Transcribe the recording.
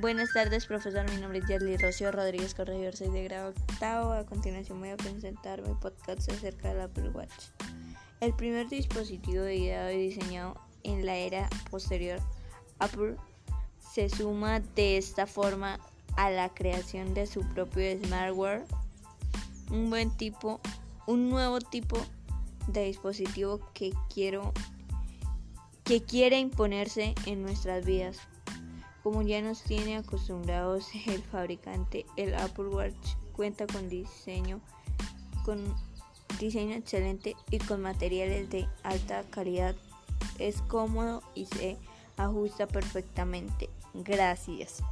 Buenas tardes, profesor. Mi nombre es Yerly Rocío Rodríguez Corregidor, soy de grado octavo. A continuación voy a presentar mi podcast acerca del Apple Watch. El primer dispositivo ideado y diseñado en la era posterior, Apple se suma de esta forma a la creación de su propio smartware, un buen tipo, un nuevo tipo de dispositivo que quiero que quiere imponerse en nuestras vidas. Como ya nos tiene acostumbrados el fabricante, el Apple Watch cuenta con diseño, con diseño excelente y con materiales de alta calidad. Es cómodo y se ajusta perfectamente. Gracias.